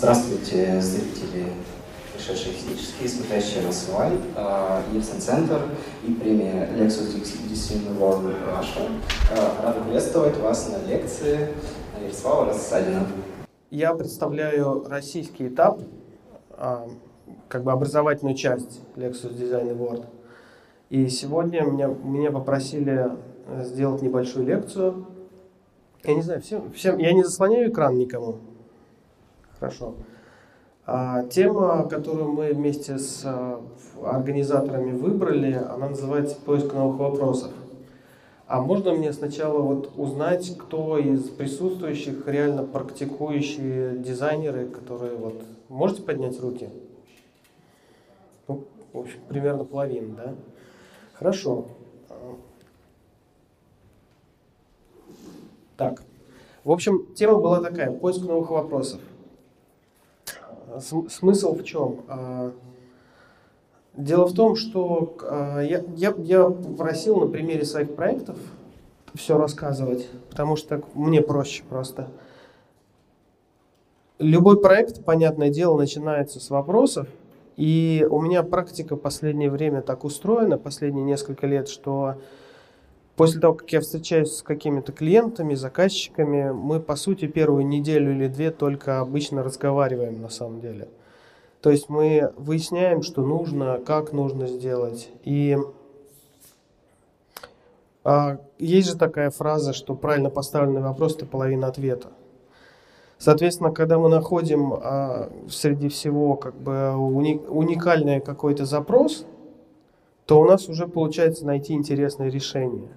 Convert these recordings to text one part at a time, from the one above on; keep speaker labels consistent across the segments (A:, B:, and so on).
A: Здравствуйте, зрители, пришедшие физически, смотрящие нас онлайн. Ельцин Центр и премия Lexus Design Award Russia. Рада приветствовать вас на лекции Вячеслава Рассадина.
B: Я представляю российский этап, а, как бы образовательную часть Lexus Design Award. И сегодня меня, меня попросили сделать небольшую лекцию. Я не знаю, всем, всем, я не заслоняю экран никому. Хорошо. А, тема, которую мы вместе с а, организаторами выбрали, она называется «Поиск новых вопросов». А можно мне сначала вот узнать, кто из присутствующих реально практикующие дизайнеры, которые вот... Можете поднять руки? Ну, в общем, примерно половина, да? Хорошо. Так. В общем, тема была такая, поиск новых вопросов. Смысл в чем? А, дело в том, что а, я, я, я просил на примере своих проектов все рассказывать, потому что так мне проще просто. Любой проект, понятное дело, начинается с вопросов, и у меня практика последнее время так устроена, последние несколько лет, что После того, как я встречаюсь с какими-то клиентами, заказчиками, мы, по сути, первую неделю или две только обычно разговариваем на самом деле. То есть мы выясняем, что нужно, как нужно сделать. И а, есть же такая фраза, что правильно поставленный вопрос – это половина ответа. Соответственно, когда мы находим а, среди всего как бы уни, уникальный какой-то запрос, то у нас уже получается найти интересное решение.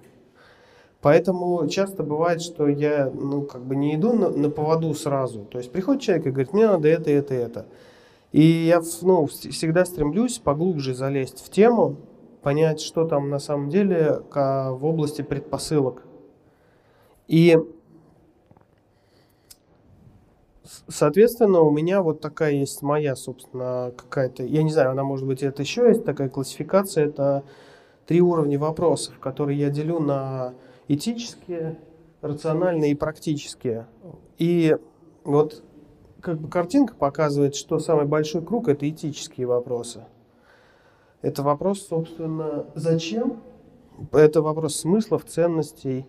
B: Поэтому часто бывает, что я ну, как бы не иду на, на поводу сразу. То есть приходит человек и говорит, мне надо это, это, это. И я ну, всегда стремлюсь поглубже залезть в тему, понять, что там на самом деле в области предпосылок. И, соответственно, у меня вот такая есть моя, собственно, какая-то, я не знаю, она может быть, это еще есть такая классификация, это три уровня вопросов, которые я делю на этические, рациональные и практические. И вот как бы картинка показывает, что самый большой круг – это этические вопросы. Это вопрос, собственно, зачем? Это вопрос смыслов, ценностей.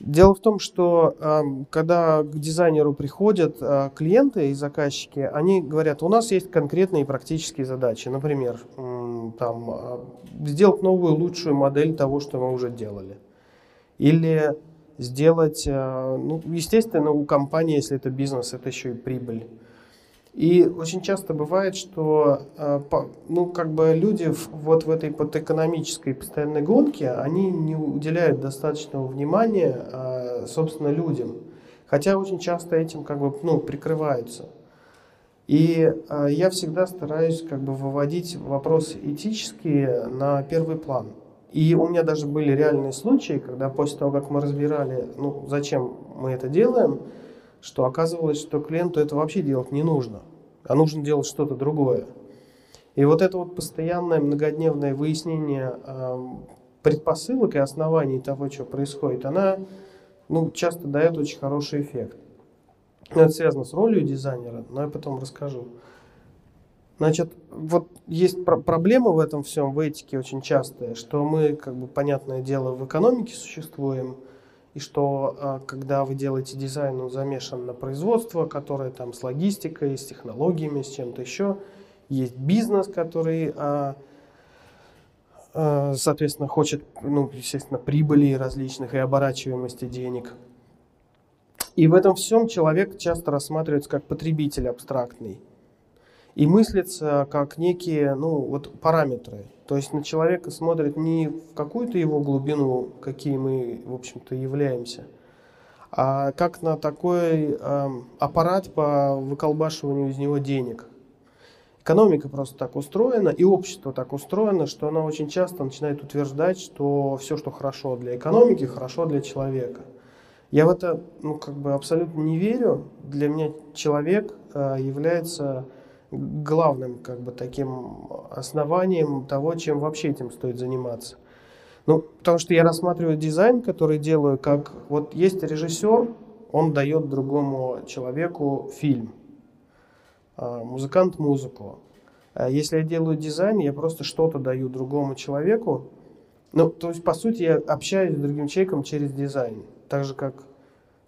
B: Дело в том, что э, когда к дизайнеру приходят э, клиенты и заказчики, они говорят, у нас есть конкретные практические задачи. Например, там, э, сделать новую лучшую модель того, что мы уже делали или сделать, э, ну, естественно, у компании, если это бизнес, это еще и прибыль. И очень часто бывает, что э, ну, как бы люди вот в этой под экономической постоянной гонке, они не уделяют достаточного внимания, э, собственно, людям. Хотя очень часто этим как бы, ну, прикрываются. И я всегда стараюсь как бы выводить вопросы этические на первый план. И у меня даже были реальные случаи, когда после того, как мы разбирали, ну, зачем мы это делаем, что оказывалось, что клиенту это вообще делать не нужно, а нужно делать что-то другое. И вот это вот постоянное многодневное выяснение э, предпосылок и оснований того, что происходит, она ну, часто дает очень хороший эффект. Это связано с ролью дизайнера, но я потом расскажу. Значит, вот есть про- проблема в этом всем, в этике очень частая, что мы, как бы, понятное дело, в экономике существуем, и что а, когда вы делаете дизайн, он замешан на производство, которое там с логистикой, с технологиями, с чем-то еще. Есть бизнес, который, а, а, соответственно, хочет, ну, естественно, прибыли различных и оборачиваемости денег. И в этом всем человек часто рассматривается как потребитель абстрактный и мыслится как некие ну, вот параметры. То есть на человека смотрит не в какую-то его глубину, какие мы, в общем-то, являемся, а как на такой э, аппарат по выколбашиванию из него денег. Экономика просто так устроена, и общество так устроено, что оно очень часто начинает утверждать, что все, что хорошо для экономики, хорошо для человека. Я в это ну, как бы абсолютно не верю. Для меня человек э, является главным как бы таким основанием того, чем вообще этим стоит заниматься. Ну, потому что я рассматриваю дизайн, который делаю, как вот есть режиссер, он дает другому человеку фильм. а, музыкант музыку. А если я делаю дизайн, я просто что-то даю другому человеку. Ну, то есть, по сути, я общаюсь с другим человеком через дизайн, так же, как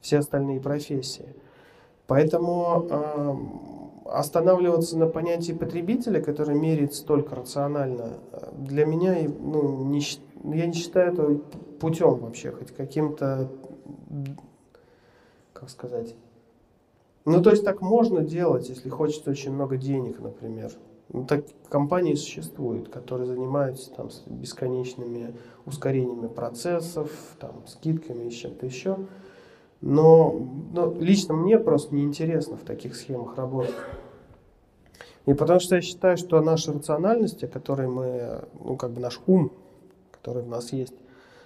B: все остальные профессии. Поэтому останавливаться на понятии потребителя, который меряется только рационально, для меня ну, не, я не считаю это путем вообще, хоть каким-то, как сказать, ну, то есть так можно делать, если хочется очень много денег, например. Ну, так компании существуют, которые занимаются там с бесконечными ускорениями процессов, там, скидками и чем-то еще. Но, но лично мне просто неинтересно в таких схемах работать. И потому что я считаю, что наша рациональность, которой мы, ну как бы наш ум, который в нас есть,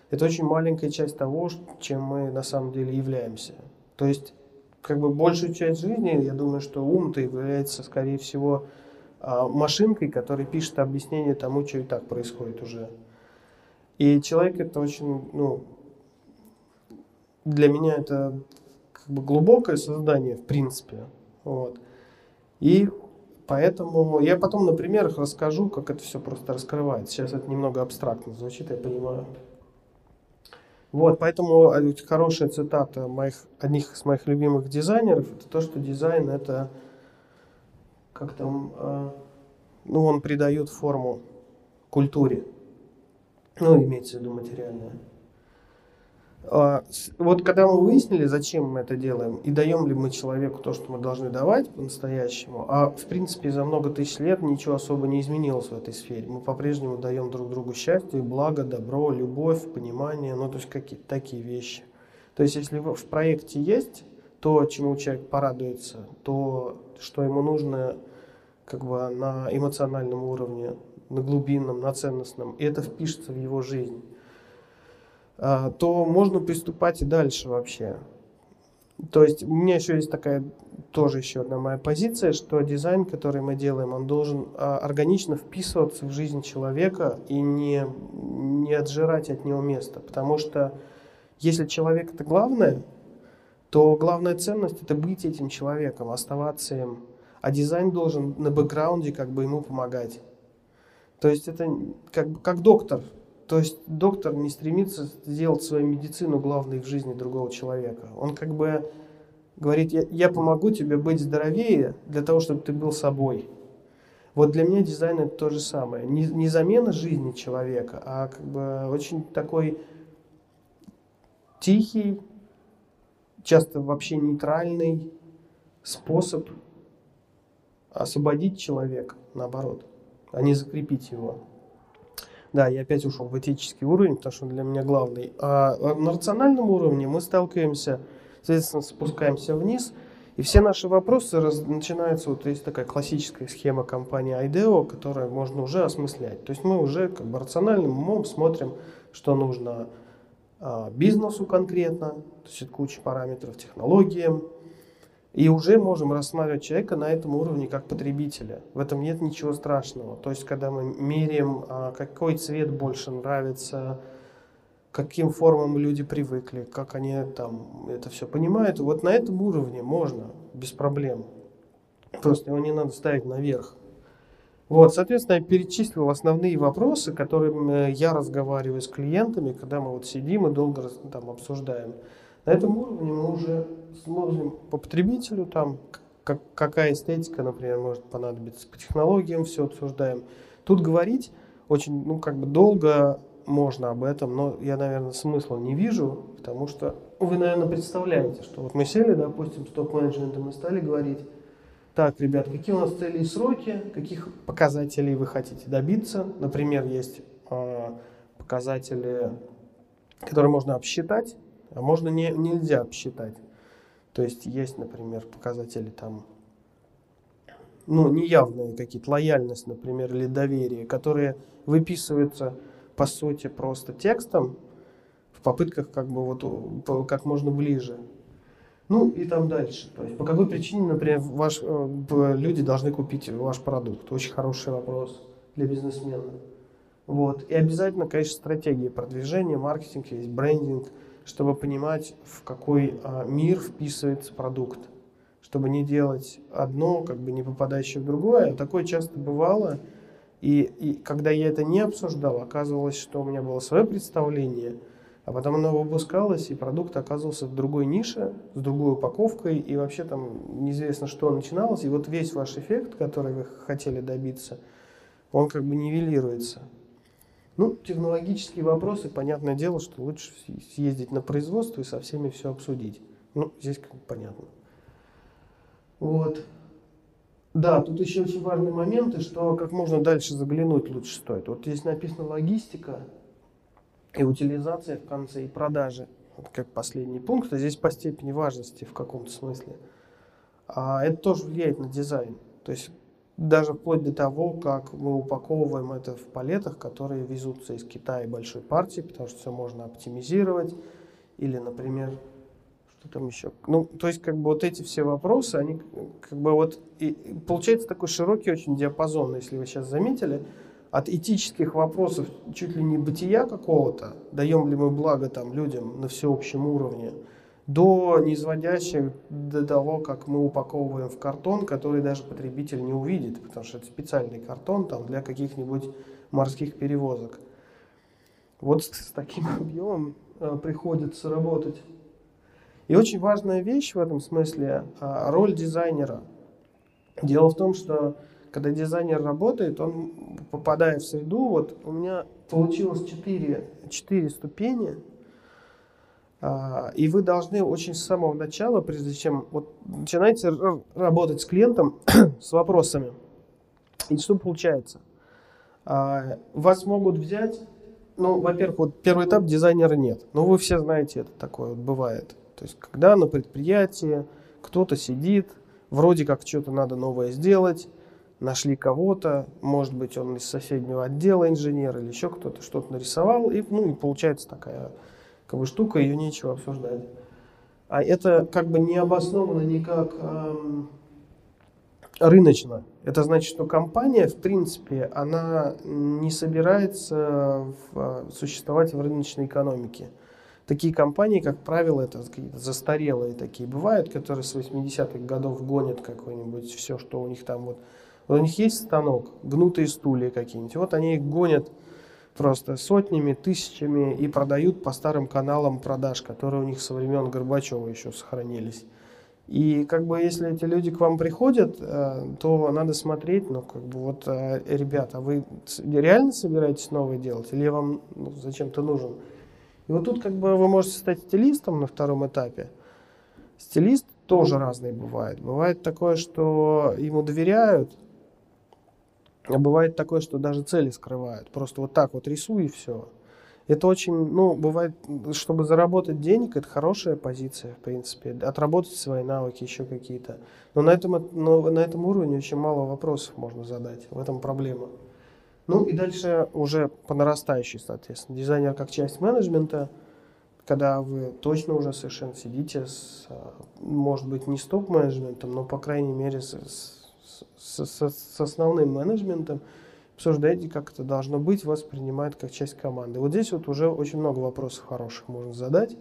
B: это очень маленькая часть того, чем мы на самом деле являемся. То есть, как бы большую часть жизни, я думаю, что ум-то является, скорее всего, а, машинкой, которая пишет объяснение тому, что и так происходит уже. И человек это очень, ну, для меня это как бы глубокое создание, в принципе. Вот. И поэтому я потом на примерах расскажу, как это все просто раскрывается. Сейчас это немного абстрактно звучит, я понимаю. Вот, поэтому хорошая цитата моих, одних из моих любимых дизайнеров, это то, что дизайн это как там, э, ну, он придает форму культуре. Ну, имеется в виду материальное. А, вот когда мы выяснили, зачем мы это делаем, и даем ли мы человеку то, что мы должны давать по-настоящему, а в принципе за много тысяч лет ничего особо не изменилось в этой сфере. Мы по-прежнему даем друг другу счастье, благо, добро, любовь, понимание, ну то есть какие-то такие вещи. То есть если в проекте есть то, чему человек порадуется, то, что ему нужно как бы на эмоциональном уровне, на глубинном, на ценностном, и это впишется в его жизнь то можно приступать и дальше вообще. То есть у меня еще есть такая тоже еще одна моя позиция, что дизайн, который мы делаем, он должен а, органично вписываться в жизнь человека и не, не отжирать от него место. Потому что если человек это главное, то главная ценность это быть этим человеком, оставаться им. А дизайн должен на бэкграунде как бы ему помогать. То есть это как, как доктор. То есть доктор не стремится сделать свою медицину главной в жизни другого человека. Он как бы говорит, я, я помогу тебе быть здоровее для того, чтобы ты был собой. Вот для меня дизайн это то же самое. Не, не замена жизни человека, а как бы очень такой тихий, часто вообще нейтральный способ освободить человека, наоборот, а не закрепить его. Да, я опять ушел в этический уровень, потому что он для меня главный. А на рациональном уровне мы сталкиваемся, соответственно, спускаемся вниз, и все наши вопросы раз, начинаются, вот есть такая классическая схема компании IDEO, которую можно уже осмыслять. То есть мы уже как бы рациональным умом смотрим, что нужно а, бизнесу конкретно, то есть это куча параметров, технологиям, и уже можем рассматривать человека на этом уровне как потребителя. В этом нет ничего страшного. То есть, когда мы меряем, а, какой цвет больше нравится, каким формам люди привыкли, как они там это все понимают, вот на этом уровне можно без проблем. Просто его не надо ставить наверх. Вот, соответственно, я перечислил основные вопросы, которыми я разговариваю с клиентами, когда мы вот сидим и долго там обсуждаем. На этом уровне мы уже смотрим по потребителю, там, как, какая эстетика, например, может понадобиться, по технологиям все обсуждаем. Тут говорить очень, ну, как бы долго можно об этом, но я, наверное, смысла не вижу, потому что вы, наверное, представляете, что вот мы сели, допустим, с топ-менеджментом и стали говорить, так, ребят, какие у нас цели и сроки, каких показателей вы хотите добиться. Например, есть э, показатели, которые можно обсчитать, а можно не, нельзя обсчитать. То есть есть, например, показатели там, ну, неявные какие-то, лояльность, например, или доверие, которые выписываются, по сути, просто текстом в попытках как бы вот как можно ближе. Ну и там дальше. То есть по какой причине, например, ваш, э, люди должны купить ваш продукт? Очень хороший вопрос для бизнесмена. Вот. И обязательно, конечно, стратегия продвижения, маркетинг, есть брендинг – чтобы понимать, в какой а, мир вписывается продукт, чтобы не делать одно, как бы не попадающее в другое. Такое часто бывало. И, и когда я это не обсуждал, оказывалось, что у меня было свое представление, а потом оно выпускалось, и продукт оказывался в другой нише, с другой упаковкой, и вообще там неизвестно, что начиналось. И вот весь ваш эффект, который вы хотели добиться, он как бы нивелируется. Ну, технологические вопросы, понятное дело, что лучше съездить на производство и со всеми все обсудить. Ну, здесь как понятно. Вот. Да, тут еще очень важный момент, и что как можно дальше заглянуть лучше стоит. Вот здесь написано логистика и утилизация в конце, и продажи. Вот как последний пункт, а здесь по степени важности в каком-то смысле. А это тоже влияет на дизайн. То есть даже вплоть до того, как мы упаковываем это в палетах, которые везутся из Китая большой партии, потому что все можно оптимизировать. Или, например, что там еще? Ну, то есть, как бы вот эти все вопросы, они как бы вот... И, получается такой широкий очень диапазон, если вы сейчас заметили, от этических вопросов чуть ли не бытия какого-то, даем ли мы благо там людям на всеобщем уровне, до неизводящих до того, как мы упаковываем в картон, который даже потребитель не увидит, потому что это специальный картон там, для каких-нибудь морских перевозок. Вот с, с таким объемом э, приходится работать. И очень важная вещь в этом смысле э, роль дизайнера. Дело в том, что когда дизайнер работает, он попадая в среду, вот у меня получилось четыре, четыре ступени – и вы должны очень с самого начала, прежде чем вот начинаете работать с клиентом, с вопросами. И что получается? А, вас могут взять, ну, во-первых, вот первый этап дизайнера нет. Ну, вы все знаете, это такое вот бывает. То есть, когда на предприятии кто-то сидит, вроде как что-то надо новое сделать, нашли кого-то, может быть, он из соседнего отдела инженер или еще кто-то что-то нарисовал, и, ну, и получается такая как бы штука, ее нечего обсуждать. А это как бы не обосновано никак эм, рыночно. Это значит, что компания, в принципе, она не собирается в, а, существовать в рыночной экономике. Такие компании, как правило, это какие-то застарелые такие бывают, которые с 80-х годов гонят какое-нибудь все, что у них там вот. вот. У них есть станок, гнутые стулья какие-нибудь. Вот они их гонят просто сотнями, тысячами и продают по старым каналам продаж, которые у них со времен Горбачева еще сохранились. И как бы если эти люди к вам приходят, э, то надо смотреть, ну как бы вот, э, ребята, вы реально собираетесь новое делать или вам ну, зачем-то нужен? И вот тут как бы вы можете стать стилистом на втором этапе. Стилист тоже разный бывает. Бывает такое, что ему доверяют, а бывает такое, что даже цели скрывают. Просто вот так вот рисуй и все. Это очень, ну, бывает, чтобы заработать денег, это хорошая позиция, в принципе. Отработать свои навыки еще какие-то. Но на этом, но на этом уровне очень мало вопросов можно задать. В этом проблема. Ну и дальше уже по нарастающей, соответственно. Дизайнер как часть менеджмента, когда вы точно уже совершенно сидите с, может быть, не с топ-менеджментом, но, по крайней мере, с, с с, с, с основным менеджментом, обсуждаете, как это должно быть, вас принимают как часть команды. Вот здесь вот уже очень много вопросов хороших можно задать.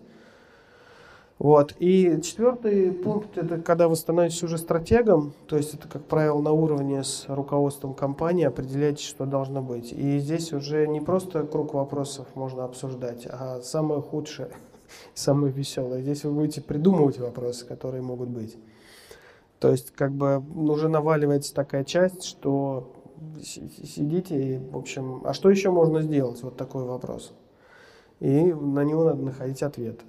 B: Вот. И четвертый пункт – это когда вы становитесь уже стратегом, то есть это, как правило, на уровне с руководством компании определяете, что должно быть. И здесь уже не просто круг вопросов можно обсуждать, а самое худшее, самое веселое. Здесь вы будете придумывать вопросы, которые могут быть. То есть, как бы, уже наваливается такая часть, что сидите и, в общем, а что еще можно сделать? Вот такой вопрос. И на него надо находить ответ.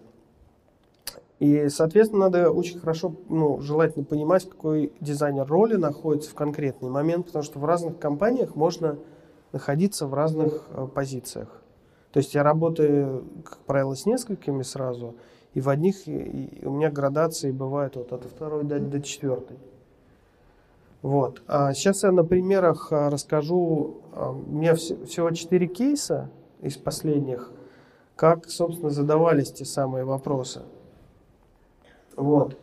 B: И, соответственно, надо очень хорошо, ну, желательно понимать, какой дизайнер роли находится в конкретный момент, потому что в разных компаниях можно находиться в разных э, позициях. То есть я работаю, как правило, с несколькими сразу, и в одних у меня градации бывают вот от второй до, до четвертой. Вот. А сейчас я на примерах а, расскажу. А, у меня всего четыре кейса из последних, как, собственно, задавались те самые вопросы. Вот.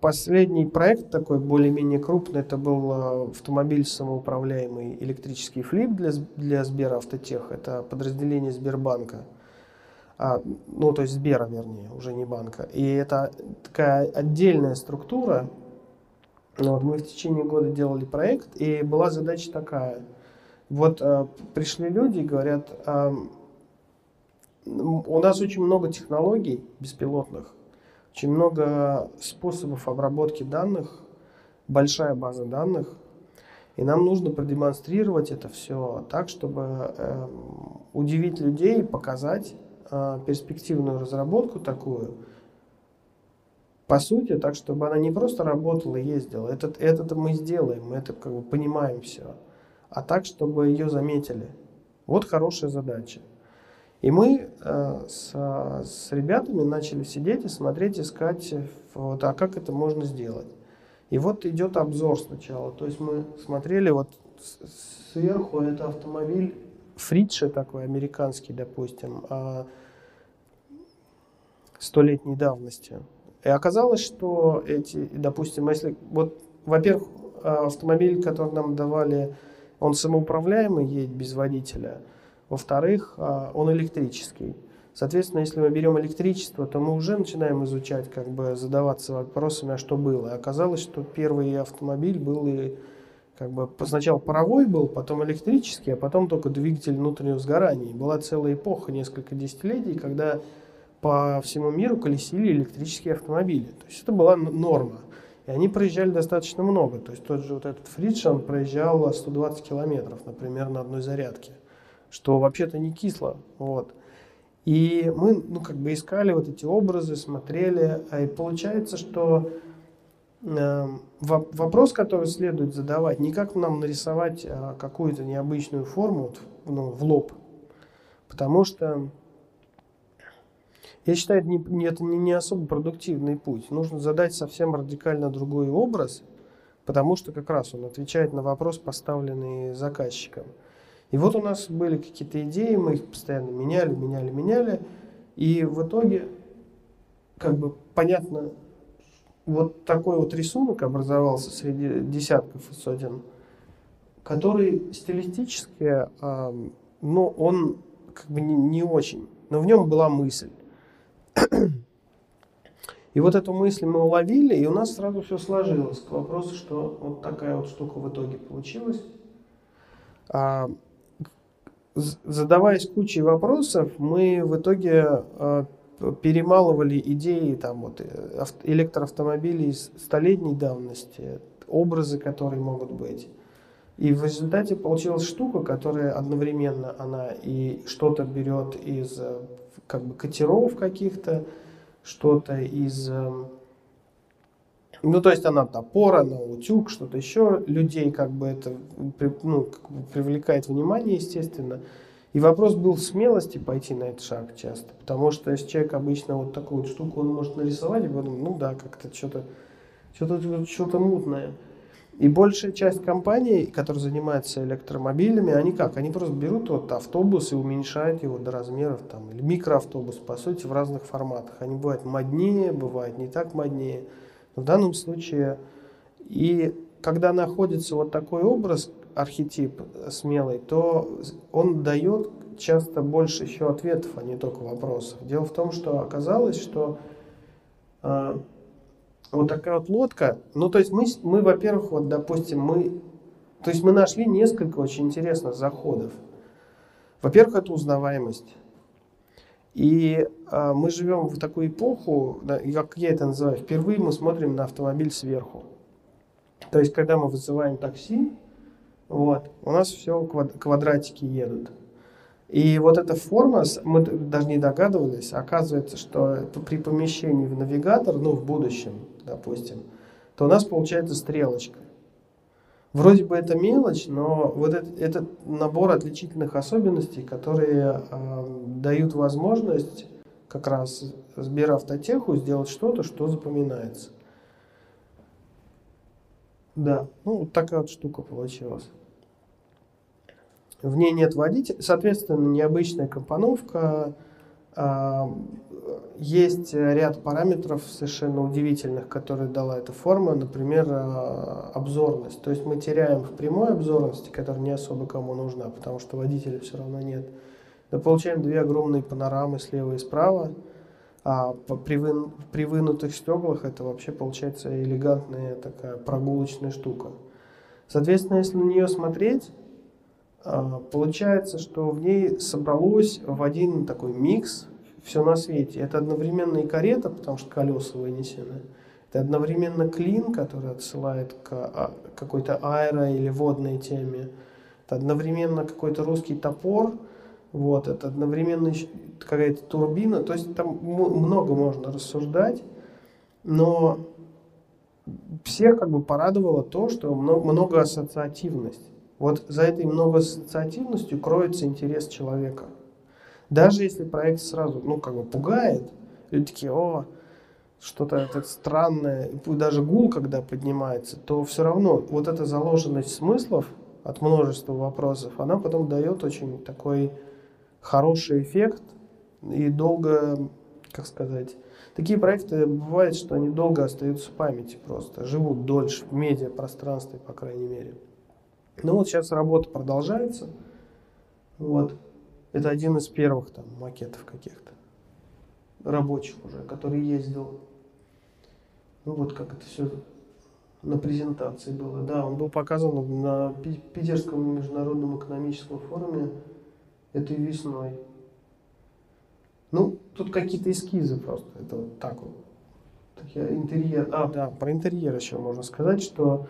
B: Последний проект такой более-менее крупный, это был а, автомобиль самоуправляемый электрический флип для, для Сберавтотех. Это подразделение Сбербанка. А, ну, то есть Сбера, вернее, уже не банка. И это такая отдельная структура. Вот мы в течение года делали проект, и была задача такая. Вот а, пришли люди и говорят, а, у нас очень много технологий беспилотных, очень много способов обработки данных, большая база данных, и нам нужно продемонстрировать это все так, чтобы э, удивить людей, показать перспективную разработку такую, по сути, так, чтобы она не просто работала и ездила. Это, это мы сделаем, мы это как бы понимаем все. А так, чтобы ее заметили. Вот хорошая задача. И мы э, с, с ребятами начали сидеть и смотреть, искать, вот, а как это можно сделать. И вот идет обзор сначала. То есть мы смотрели вот сверху, это автомобиль Фридше такой, американский, допустим, а, столетней давности. И оказалось, что эти, допустим, если вот, во-первых, а, автомобиль, который нам давали, он самоуправляемый, едет без водителя. Во-вторых, а, он электрический. Соответственно, если мы берем электричество, то мы уже начинаем изучать, как бы задаваться вопросами, а что было. И оказалось, что первый автомобиль был и как бы сначала паровой был, потом электрический, а потом только двигатель внутреннего сгорания. Была целая эпоха, несколько десятилетий, когда по всему миру колесили электрические автомобили. То есть это была норма. И они проезжали достаточно много. То есть тот же вот этот Фридж, он проезжал 120 километров, например, на одной зарядке. Что вообще-то не кисло. Вот. И мы, ну, как бы искали вот эти образы, смотрели, а и получается, что вопрос, который следует задавать, не как нам нарисовать э, какую-то необычную форму ну, в лоб, потому что я считаю, это не, это не особо продуктивный путь. Нужно задать совсем радикально другой образ, потому что как раз он отвечает на вопрос, поставленный заказчиком. И вот у нас были какие-то идеи, мы их постоянно меняли, меняли, меняли. И в итоге, как бы понятно, вот такой вот рисунок образовался среди десятков и сотен, который стилистически, э, ну, он как бы не, не очень, но в нем была мысль. И вот эту мысль мы уловили, и у нас сразу все сложилось к вопросу, что вот такая вот штука в итоге получилась. А, задаваясь кучей вопросов, мы в итоге э, перемалывали идеи там, вот, э, электроавтомобилей столетней давности, образы, которые могут быть. И в результате получилась штука, которая одновременно она и что-то берет из э, как бы катеров каких-то, что-то из ну, то есть она топор, она утюг, что-то еще. Людей как бы это ну, как бы привлекает внимание, естественно. И вопрос был смелости пойти на этот шаг часто. Потому что если человек обычно вот такую вот штуку он может нарисовать, и потом, ну да, как-то что-то что-то что-то мутное. И большая часть компаний, которые занимаются электромобилями, они как? Они просто берут вот автобус и уменьшают его до размеров, там, или микроавтобус, по сути, в разных форматах. Они бывают моднее, бывают не так моднее. В данном случае и когда находится вот такой образ, архетип смелый, то он дает часто больше еще ответов, а не только вопросов. Дело в том, что оказалось, что э, вот такая вот лодка, ну то есть мы, мы во-первых, вот допустим, мы, то есть мы нашли несколько очень интересных заходов. Во-первых, это узнаваемость. И э, мы живем в такую эпоху, да, как я это называю, впервые мы смотрим на автомобиль сверху. То есть, когда мы вызываем такси, вот, у нас все квад, квадратики едут. И вот эта форма, мы даже не догадывались, оказывается, что при помещении в навигатор, ну, в будущем, допустим, то у нас получается стрелочка. Вроде бы это мелочь, но вот это, это набор отличительных особенностей, которые э, дают возможность как раз Сберавтотеху сделать что-то, что запоминается. Да, ну вот такая вот штука получилась. В ней нет водителя, соответственно, необычная компоновка, а, есть ряд параметров совершенно удивительных, которые дала эта форма, например, а, обзорность. То есть мы теряем в прямой обзорности, которая не особо кому нужна, потому что водителя все равно нет. Да получаем две огромные панорамы слева и справа, а при, вы, при вынутых стеклах это вообще получается элегантная такая прогулочная штука. Соответственно, если на нее смотреть, получается, что в ней собралось в один такой микс все на свете. Это одновременно и карета, потому что колеса вынесены. Это одновременно клин, который отсылает к а, какой-то аэро- или водной теме. Это одновременно какой-то русский топор. Вот, это одновременно какая-то турбина. То есть там много можно рассуждать. Но всех как бы порадовало то, что много ассоциативность. Вот за этой многоассоциативностью кроется интерес человека. Даже если проект сразу, ну, как бы пугает, люди такие, о, что-то это странное, даже гул, когда поднимается, то все равно вот эта заложенность смыслов от множества вопросов, она потом дает очень такой хороший эффект и долго, как сказать, такие проекты бывает, что они долго остаются в памяти просто, живут дольше в медиапространстве, по крайней мере. Ну вот сейчас работа продолжается. Вот. Это один из первых там макетов каких-то рабочих уже, который ездил. Ну вот как это все на презентации было. Да, он был показан на Питерском международном экономическом форуме этой весной. Ну, тут какие-то эскизы просто. Это вот так вот. Такие интерьер. А, да, про интерьер еще можно сказать, что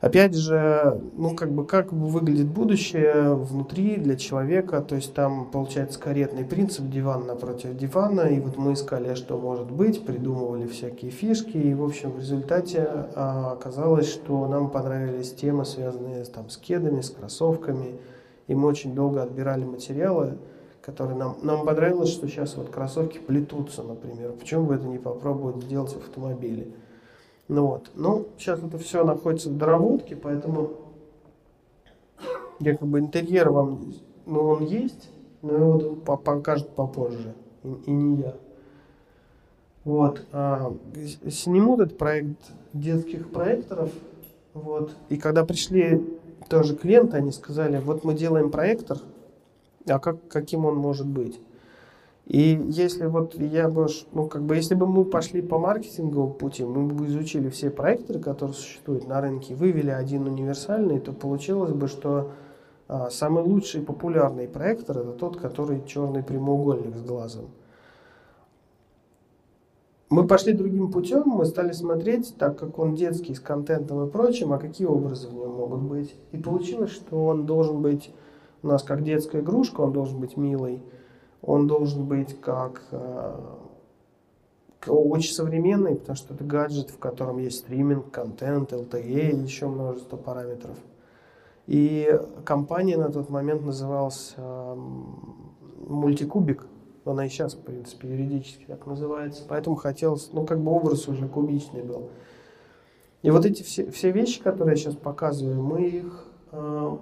B: Опять же, ну как бы как выглядит будущее внутри для человека, то есть там получается каретный принцип, диван напротив дивана, и вот мы искали, что может быть, придумывали всякие фишки, и в общем в результате а, оказалось, что нам понравились темы, связанные там с кедами, с кроссовками, и мы очень долго отбирали материалы, которые нам, нам понравилось, что сейчас вот кроссовки плетутся, например, почему бы это не попробовать сделать в автомобиле. Ну вот. Ну, сейчас это все находится в доработке, поэтому я как бы интерьер вам, ну, он есть, но его покажет попозже, и, и не я. Вот. А, снимут этот проект детских проекторов, вот. И когда пришли тоже клиенты, они сказали, вот мы делаем проектор, а как, каким он может быть? И если вот я бы, ну как бы, если бы мы пошли по маркетинговому пути, мы бы изучили все проекторы, которые существуют на рынке, вывели один универсальный, то получилось бы, что а, самый лучший и популярный проектор это тот, который черный прямоугольник с глазом. Мы пошли другим путем, мы стали смотреть, так как он детский с контентом и прочим, а какие образы в нем могут быть. И получилось, что он должен быть у нас как детская игрушка, он должен быть милый, он должен быть как э, очень современный, потому что это гаджет, в котором есть стриминг, контент, LTE и еще множество параметров. И компания на тот момент называлась э, Мультикубик. Она и сейчас, в принципе, юридически так называется. Поэтому хотелось, ну, как бы образ уже кубичный был. И вот эти все, все вещи, которые я сейчас показываю, мы их э,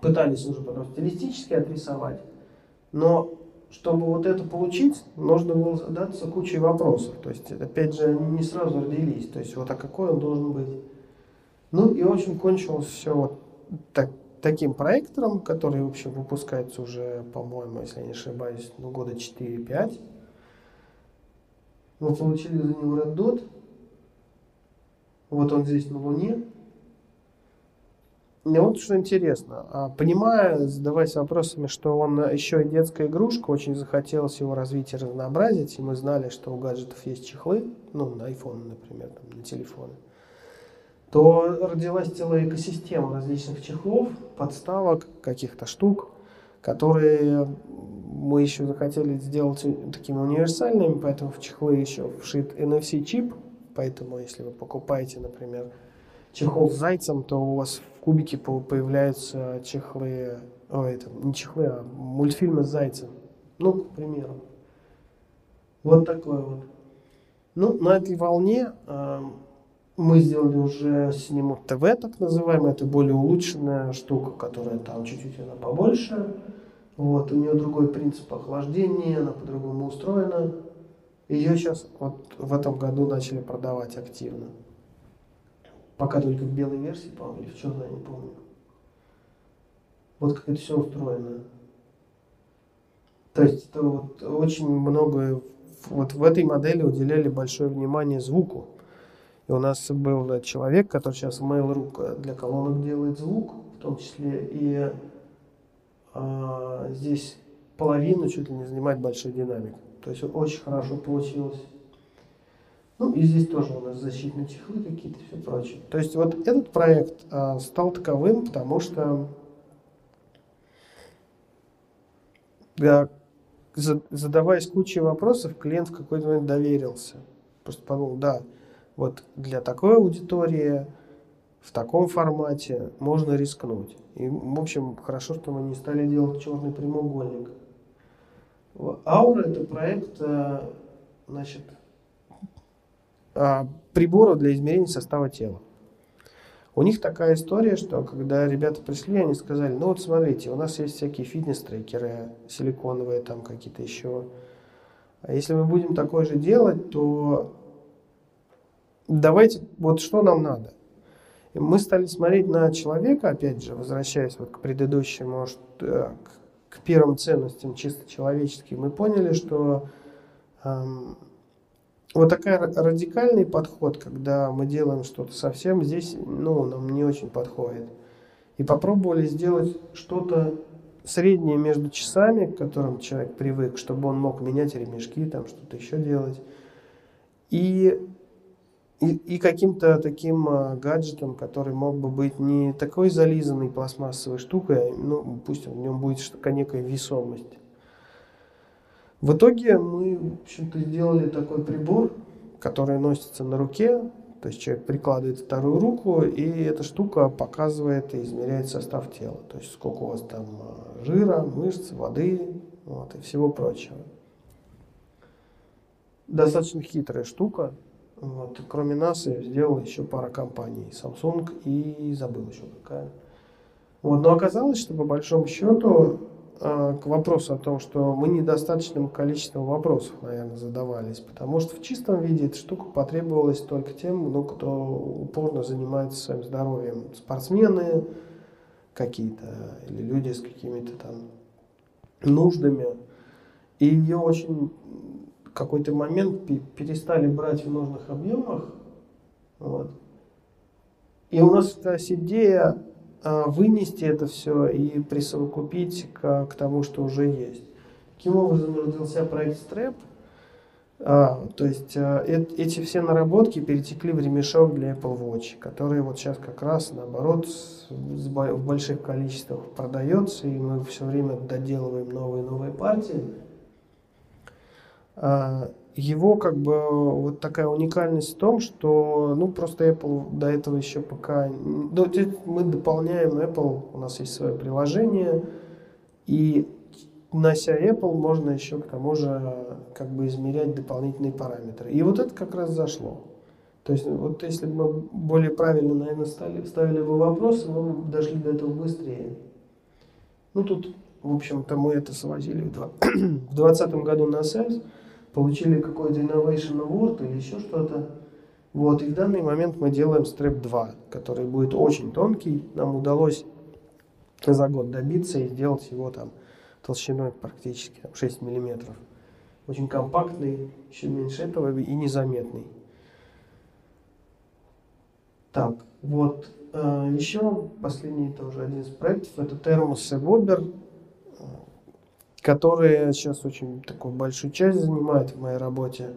B: пытались уже потом стилистически отрисовать. Но чтобы вот это получить, нужно было задаться кучей вопросов. То есть, опять же, они не сразу родились. То есть, вот а какой он должен быть? Ну, и, в общем, кончилось все вот так, таким проектором, который, в общем, выпускается уже, по-моему, если я не ошибаюсь, ну, года 4-5. Мы получили за него Red Dot. Вот он здесь на Луне. Мне вот что интересно, а, понимая, задаваясь вопросами, что он еще и детская игрушка, очень захотелось его развить и разнообразить, и мы знали, что у гаджетов есть чехлы, ну, на iPhone, например, там, на телефоны, то родилась целая экосистема различных чехлов, подставок, каких-то штук, которые мы еще захотели сделать такими универсальными, поэтому в чехлы еще вшит NFC-чип, поэтому если вы покупаете, например, чехол с зайцем, то у вас кубике появляются чехлы, о, это не чехлы, а мультфильмы с зайцем. Ну, к примеру. Вот такой вот. Ну, на этой волне э, мы сделали уже сниму ТВ, так называемый. Это более улучшенная штука, которая там чуть-чуть она побольше. Вот, у нее другой принцип охлаждения, она по-другому устроена. Ее сейчас вот в этом году начали продавать активно. Пока только в белой версии, по-моему, или в черной, я не помню. Вот как это все устроено. То есть это вот очень много вот в этой модели уделяли большое внимание звуку. И у нас был человек, который сейчас в Mail.ru для колонок делает звук, в том числе, и а, здесь половину чуть ли не занимает большой динамик. То есть очень хорошо получилось. Ну и здесь тоже у нас защитные чехлы какие-то и все прочее. То есть вот этот проект а, стал таковым, потому что да, задаваясь кучей вопросов, клиент в какой-то момент доверился. Просто подумал, да, вот для такой аудитории в таком формате можно рискнуть. И, в общем, хорошо, что мы не стали делать черный прямоугольник. Аура – это проект, э, значит, а, приборов для измерения состава тела. У них такая история, что когда ребята пришли, они сказали, ну вот смотрите, у нас есть всякие фитнес-трекеры, силиконовые там какие-то еще. А если мы будем такое же делать, то давайте, вот что нам надо? И мы стали смотреть на человека, опять же, возвращаясь вот к предыдущему, э, к, к первым ценностям чисто человеческим, мы поняли, что эм, вот такой радикальный подход, когда мы делаем что-то совсем, здесь ну, нам не очень подходит. И попробовали сделать что-то среднее между часами, к которым человек привык, чтобы он мог менять ремешки, там что-то еще делать, и, и, и каким-то таким а, гаджетом, который мог бы быть не такой зализанной пластмассовой штукой, ну, пусть в нем будет некая весомость. В итоге мы, в общем-то, сделали такой прибор, который носится на руке, то есть человек прикладывает вторую руку, и эта штука показывает и измеряет состав тела. То есть сколько у вас там э, жира, мышц, воды вот, и всего прочего. Достаточно хитрая штука. Вот. Кроме нас ее сделала еще пара компаний. Samsung и забыл еще какая. Вот. Но оказалось, что по большому счету а, к вопросу о том, что мы недостаточным количеством вопросов, наверное, задавались, потому что в чистом виде эта штука потребовалась только тем, ну, кто упорно занимается своим здоровьем. Спортсмены какие-то или люди с какими-то там нуждами. И ее очень в какой-то момент перестали брать в нужных объемах. Вот. И у нас есть идея вынести это все и присовокупить к, к тому, что уже есть. Таким образом родился проект Step. А, то есть а, э, эти все наработки перетекли в ремешок для Apple Watch, который вот сейчас как раз наоборот с, с, в больших количествах продается, и мы все время доделываем новые новые партии. А, его как бы вот такая уникальность в том, что ну просто Apple до этого еще пока... Ну, мы дополняем Apple, у нас есть свое приложение, и нося Apple можно еще к тому же как бы измерять дополнительные параметры. И вот это как раз зашло. То есть вот если бы мы более правильно, наверное, ставили, ставили бы вопросы, мы бы дошли до этого быстрее. Ну тут, в общем-то, мы это свозили в 2020 году на SES получили какой-то Innovation Award или еще что-то. Вот, и в данный момент мы делаем Step 2, который будет очень тонкий. Нам удалось за год добиться и сделать его там толщиной практически там, 6 миллиметров. Очень компактный, еще меньше этого и незаметный. Так, вот. Э, еще последний тоже один из проектов, это термосы Вобер которые сейчас очень такую большую часть занимают в моей работе.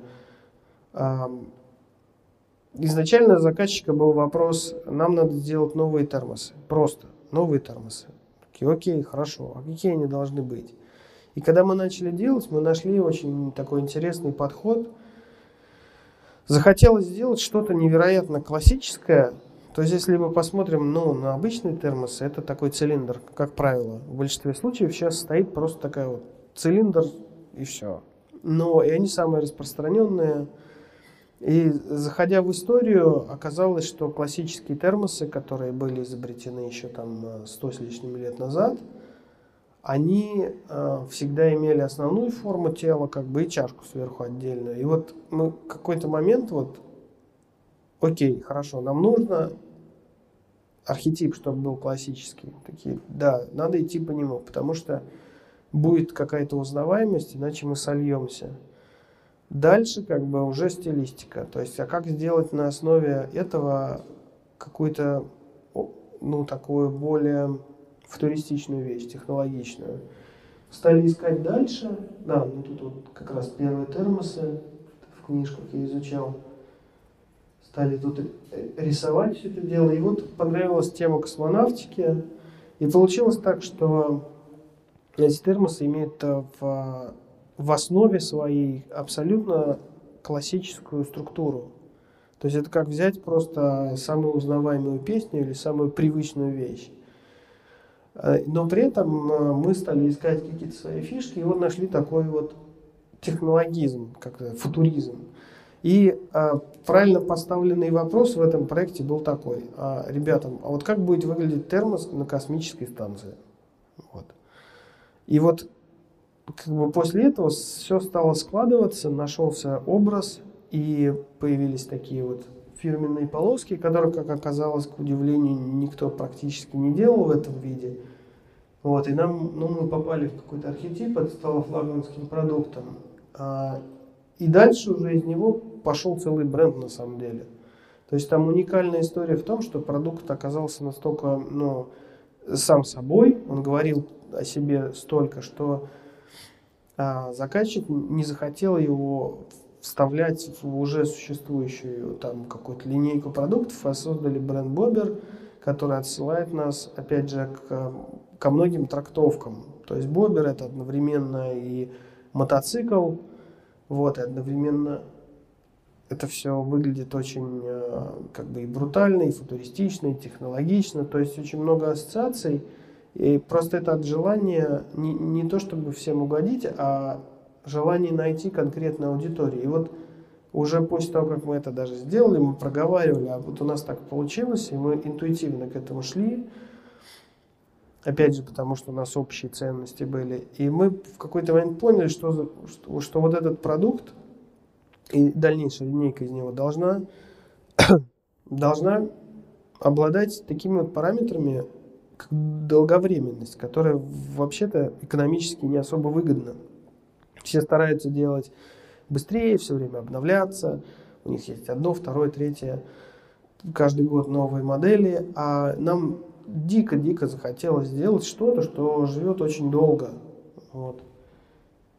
B: Изначально заказчика был вопрос, нам надо сделать новые термосы, просто новые термосы. Такие, окей, хорошо, а какие они должны быть? И когда мы начали делать, мы нашли очень такой интересный подход. Захотелось сделать что-то невероятно классическое, то есть, если мы посмотрим ну, на обычные термосы, это такой цилиндр, как правило. В большинстве случаев сейчас стоит просто такая вот цилиндр и все. Но и они самые распространенные. И заходя в историю, оказалось, что классические термосы, которые были изобретены еще там 100 с лишним лет назад, они э, всегда имели основную форму тела, как бы и чашку сверху отдельную. И вот мы какой-то момент вот, окей, хорошо, нам нужно архетип, чтобы был классический. Такие, да, надо идти по нему, потому что будет какая-то узнаваемость, иначе мы сольемся. Дальше как бы уже стилистика. То есть, а как сделать на основе этого какую-то, ну, такую более футуристичную вещь, технологичную. Стали искать дальше. Да, ну тут вот как раз первые термосы в книжках я изучал. Стали тут рисовать все это дело. И вот понравилась тема космонавтики. И получилось так, что эти термосы имеют э, в, в основе своей абсолютно классическую структуру. То есть это как взять просто самую узнаваемую песню или самую привычную вещь. Э, но при этом э, мы стали искать какие-то свои фишки, и вот нашли такой вот технологизм, как футуризм. И а, правильно поставленный вопрос в этом проекте был такой. А, ребятам, а вот как будет выглядеть термос на космической станции? Вот. И вот как бы после этого все стало складываться, нашелся образ, и появились такие вот фирменные полоски, которые, как оказалось, к удивлению, никто практически не делал в этом виде. Вот, и нам, ну, мы попали в какой-то архетип, это стало флагманским продуктом. А, и дальше уже из него пошел целый бренд на самом деле. То есть там уникальная история в том, что продукт оказался настолько, ну, сам собой, он говорил о себе столько, что а, заказчик не захотел его вставлять в уже существующую там какую-то линейку продуктов, а создали бренд Бобер, который отсылает нас, опять же, к, ко многим трактовкам. То есть Бобер это одновременно и мотоцикл, вот, и одновременно это все выглядит очень э, как бы и брутально, и футуристично, и технологично. То есть очень много ассоциаций. И просто это от желания не, не то чтобы всем угодить, а желание найти конкретную аудиторию. И вот уже после того, как мы это даже сделали, мы проговаривали, а вот у нас так получилось, и мы интуитивно к этому шли. Опять же, потому что у нас общие ценности были. И мы в какой-то момент поняли, что, что, что вот этот продукт и дальнейшая линейка из него должна, должна обладать такими вот параметрами, как долговременность, которая вообще-то экономически не особо выгодна. Все стараются делать быстрее, все время обновляться. У них есть одно, второе, третье, каждый год новые модели, а нам дико-дико захотелось сделать что-то, что живет очень долго. Вот.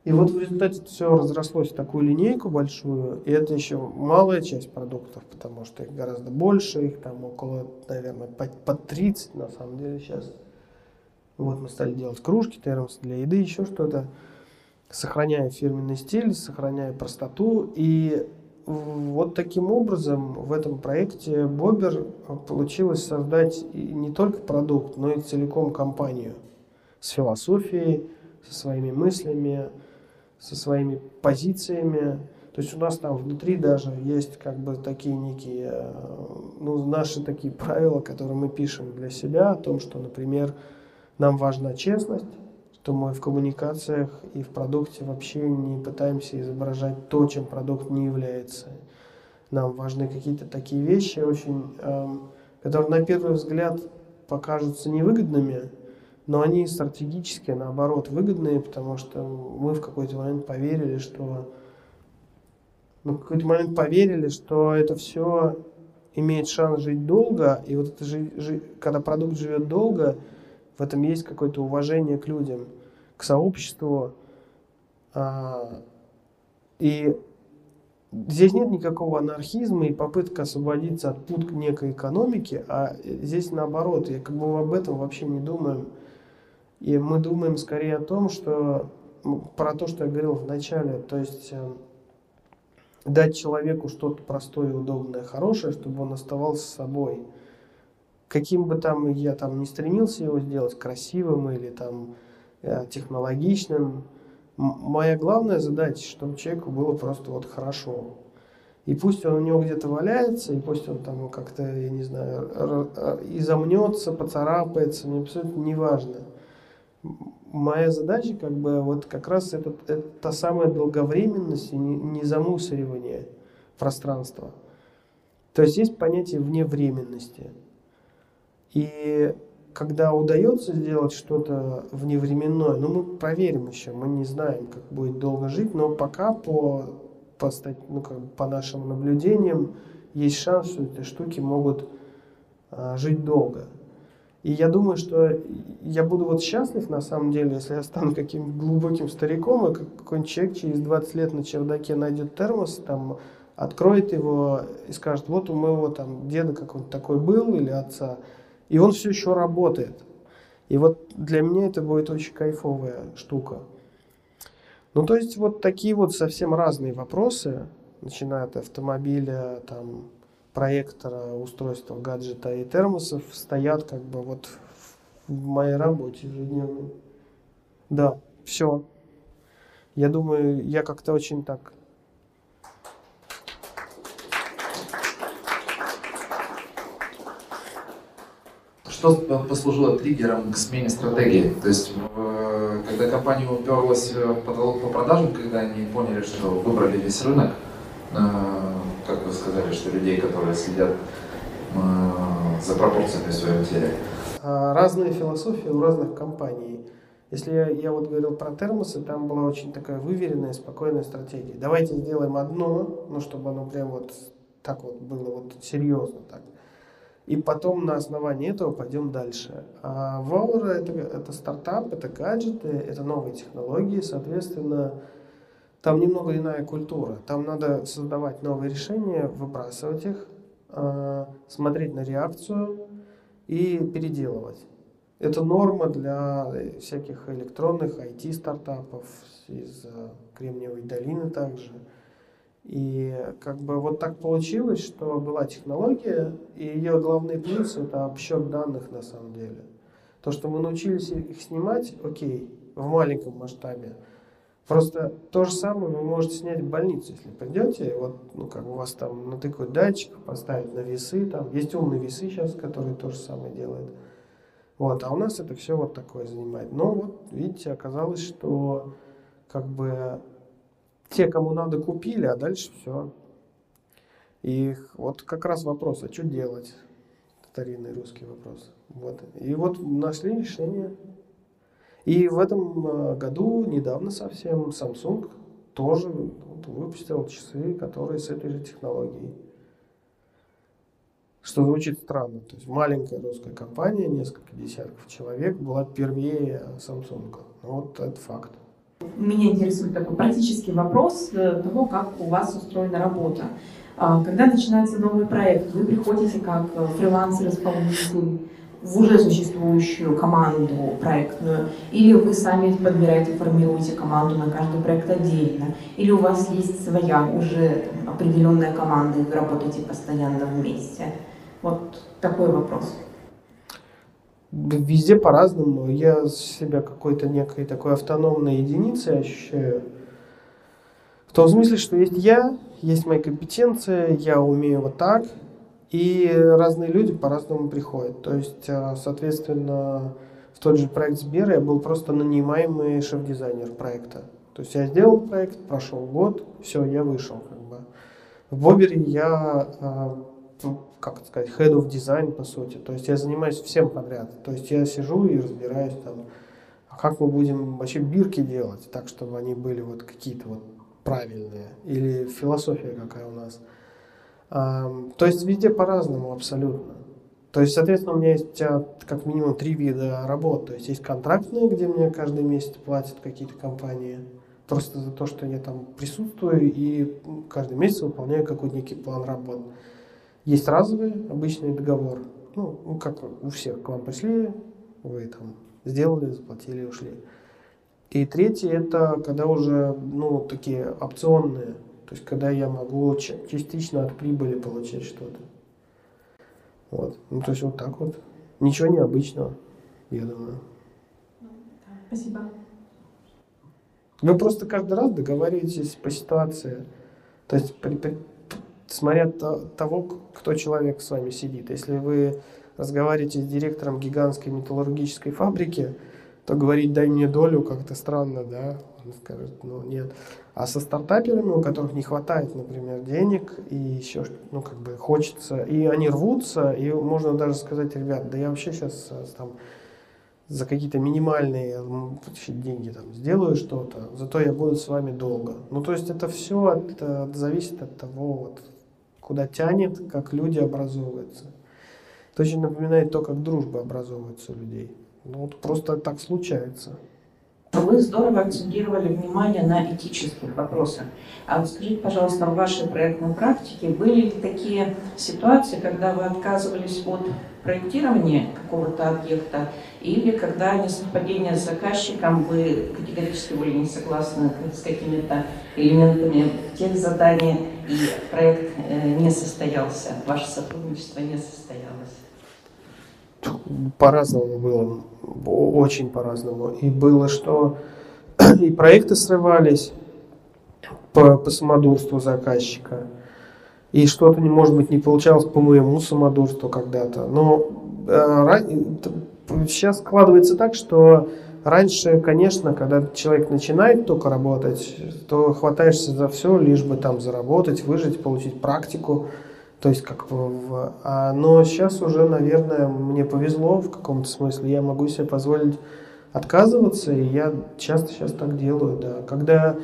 B: И вот в результате все разрослось в такую линейку большую, и это еще малая часть продуктов, потому что их гораздо больше, их там около, наверное, под, под 30 на самом деле сейчас. Вот мы стали делать кружки, термосы для еды, еще что-то, сохраняя фирменный стиль, сохраняя простоту. И вот таким образом в этом проекте Бобер получилось создать не только продукт, но и целиком компанию с философией, со своими мыслями, со своими позициями. То есть у нас там внутри даже есть как бы такие некие, э, ну, наши такие правила, которые мы пишем для себя о том, что, например, нам важна честность, что мы в коммуникациях и в продукте вообще не пытаемся изображать то, чем продукт не является. Нам важны какие-то такие вещи, очень, эм, которые на первый взгляд покажутся невыгодными, но они стратегически, наоборот, выгодные, потому что мы в какой-то момент поверили, что мы в какой-то момент поверили, что это все имеет шанс жить долго, и вот это жи, жи, когда продукт живет долго, в этом есть какое-то уважение к людям, к сообществу. А, и здесь нет никакого анархизма и попытка освободиться от пут некой экономике, а здесь наоборот, и как бы об этом вообще не думаем. И мы думаем скорее о том, что про то, что я говорил в начале, то есть э, дать человеку что-то простое, удобное, хорошее, чтобы он оставался собой – каким бы там я там не стремился его сделать красивым или там э, технологичным, моя главная задача, чтобы человеку было просто вот хорошо. И пусть он у него где-то валяется, и пусть он там как-то, я не знаю, изомнется, поцарапается, мне абсолютно не важно. Моя задача как бы вот как раз это, это та самая долговременность и не, не замусоривание пространства. То есть есть понятие вневременности. И когда удается сделать что-то вневременное, ну, мы проверим еще, мы не знаем, как будет долго жить, но пока по, по, ну, как бы по нашим наблюдениям есть шанс, что эти штуки могут а, жить долго. И я думаю, что я буду вот счастлив, на самом деле, если я стану каким глубоким стариком, и какой-нибудь человек через 20 лет на чердаке найдет термос, там, откроет его и скажет, вот у моего там деда какой-то такой был или отца, и он все еще работает. И вот для меня это будет очень кайфовая штука. Ну, то есть вот такие вот совсем разные вопросы, начиная от автомобиля, там, проектора, устройства, гаджета и термосов, стоят как бы вот в моей работе ежедневной. Да, все. Я думаю, я как-то очень так
C: что послужило триггером к смене стратегии? То есть, когда компания уперлась потолок по продажам, когда они поняли, что выбрали весь рынок, э, сказали, что людей, которые следят э, за пропорциями в своем теле?
B: А, разные философии у разных компаний. Если я, я вот говорил про термосы, там была очень такая выверенная, спокойная стратегия. Давайте сделаем одно, ну, чтобы оно прям вот так вот было вот серьезно так. И потом на основании этого пойдем дальше. А Ваура это, это стартап, это гаджеты, это новые технологии, соответственно, там немного иная культура. Там надо создавать новые решения, выбрасывать их, а, смотреть на реакцию и переделывать. Это норма для всяких электронных IT-стартапов из э, Кремниевой долины также. И как бы вот так получилось, что была технология, и ее главный плюс это обсчет данных на самом деле. То, что мы научились их снимать, окей, в маленьком масштабе. Просто то же самое вы можете снять в больнице, если придете, вот, ну, как у вас там натыкают датчик, поставить на весы, там есть умные весы сейчас, которые то же самое делают. Вот, а у нас это все вот такое занимает. Но вот, видите, оказалось, что как бы те, кому надо, купили, а дальше все. И вот как раз вопрос, а что делать? Старинный русский вопрос. Вот. И вот нашли решение. И в этом э, году, недавно совсем, Samsung тоже выпустил часы, которые с этой же технологией. Что звучит странно. То есть маленькая русская компания, несколько десятков человек, была первее Samsung. Ну, вот это факт.
D: Меня интересует такой практический вопрос э, того, как у вас устроена работа. А, когда начинается новый проект, вы приходите как э, фрилансер-исполнитель в уже существующую команду проектную, или вы сами подбираете, формируете команду на каждый проект отдельно, или у вас есть своя уже определенная команда, и вы работаете постоянно вместе. Вот такой вопрос.
B: Везде по-разному. Я себя какой-то некой такой автономной единицей ощущаю. В том смысле, что есть я, есть мои компетенции, я умею вот так, и разные люди по-разному приходят. То есть, а, соответственно, в тот же проект Сбера я был просто нанимаемый шеф-дизайнер проекта. То есть я сделал проект, прошел год, все, я вышел. Как бы. В Бобере я а, как сказать, head of design, по сути. То есть я занимаюсь всем подряд. То есть я сижу и разбираюсь там, а как мы будем вообще бирки делать, так, чтобы они были вот какие-то вот правильные. Или философия какая у нас. То есть везде по-разному абсолютно. То есть, соответственно, у меня есть а, как минимум три вида работ. То есть есть контрактные, где мне каждый месяц платят какие-то компании. Просто за то, что я там присутствую и каждый месяц выполняю какой-то некий план работ. Есть разовый обычный договор, ну, ну, как у всех, к вам пришли, вы там сделали, заплатили, ушли. И третий это когда уже, ну, такие опционные, то есть когда я могу частично от прибыли получать что-то. Вот, ну, то есть вот так вот. Ничего необычного, я думаю.
D: Спасибо.
B: Вы просто каждый раз договариваетесь по ситуации. То есть при, при, смотря того, кто человек с вами сидит. Если вы разговариваете с директором гигантской металлургической фабрики, то говорить «дай мне долю» как-то странно, да, он скажет «ну нет». А со стартаперами, у которых не хватает, например, денег, и еще, ну, как бы хочется, и они рвутся, и можно даже сказать, ребят, да я вообще сейчас э, там за какие-то минимальные деньги там сделаю что-то, зато я буду с вами долго. Ну, то есть это все от, от, зависит от того, вот, куда тянет, как люди образовываются. Это очень напоминает то, как дружба образовывается у людей. Ну, вот просто так случается.
E: Вы здорово акцентировали внимание на этических вопросах. А вот скажите, пожалуйста, в вашей проектной практике были ли такие ситуации, когда вы отказывались от проектирования какого-то объекта, или когда несовпадение с заказчиком, вы категорически были не согласны с какими-то элементами тех заданий, и проект э, не состоялся, ваше сотрудничество не состоялось?
B: По-разному было, очень по-разному. И было, что и проекты срывались по, по самодурству заказчика, и что-то, может быть, не получалось по моему самодурству когда-то. Но э, сейчас складывается так, что раньше, конечно, когда человек начинает только работать, то хватаешься за все, лишь бы там заработать, выжить, получить практику. То есть как в... А, но сейчас уже, наверное, мне повезло в каком-то смысле. Я могу себе позволить отказываться, и я часто сейчас так делаю, да. Когда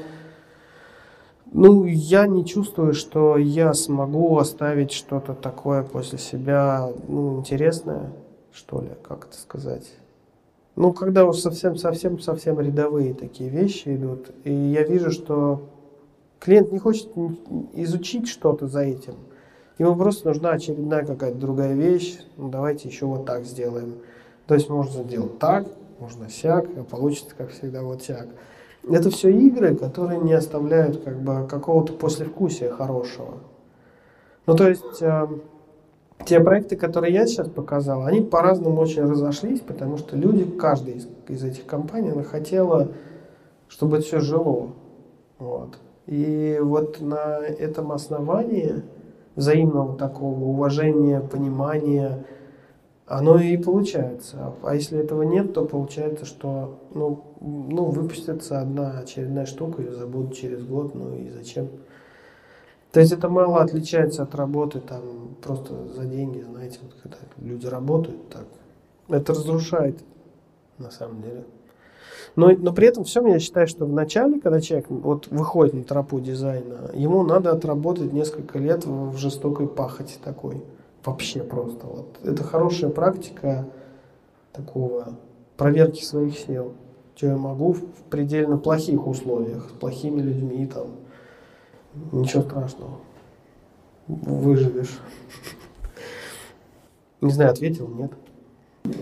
B: ну, я не чувствую, что я смогу оставить что-то такое после себя, ну, интересное, что ли, как это сказать. Ну, когда уж совсем-совсем-совсем рядовые такие вещи идут, и я вижу, что клиент не хочет изучить что-то за этим – Ему просто нужна очередная какая-то другая вещь. Ну, давайте еще вот так сделаем. То есть можно сделать так, можно сяк, а получится, как всегда, вот сяк. Это все игры, которые не оставляют как бы какого-то послевкусия хорошего. Ну, то есть, э, те проекты, которые я сейчас показал, они по-разному очень разошлись, потому что люди, каждый из, из этих компаний, она хотела, чтобы это все жило. Вот. И вот на этом основании взаимного такого уважения, понимания, оно и получается. А если этого нет, то получается, что ну, ну, выпустится одна очередная штука, ее забудут через год, ну и зачем? То есть это мало отличается от работы там просто за деньги, знаете, вот когда люди работают так. Это разрушает на самом деле. Но, но при этом всем я считаю, что в начале, когда человек вот выходит на тропу дизайна, ему надо отработать несколько лет в, в жестокой пахоте такой. Вообще просто. Вот. Это хорошая практика такого проверки своих сил. Что я могу в предельно плохих условиях, с плохими людьми там. Ничего страшного. Выживешь. Не знаю, ответил, нет.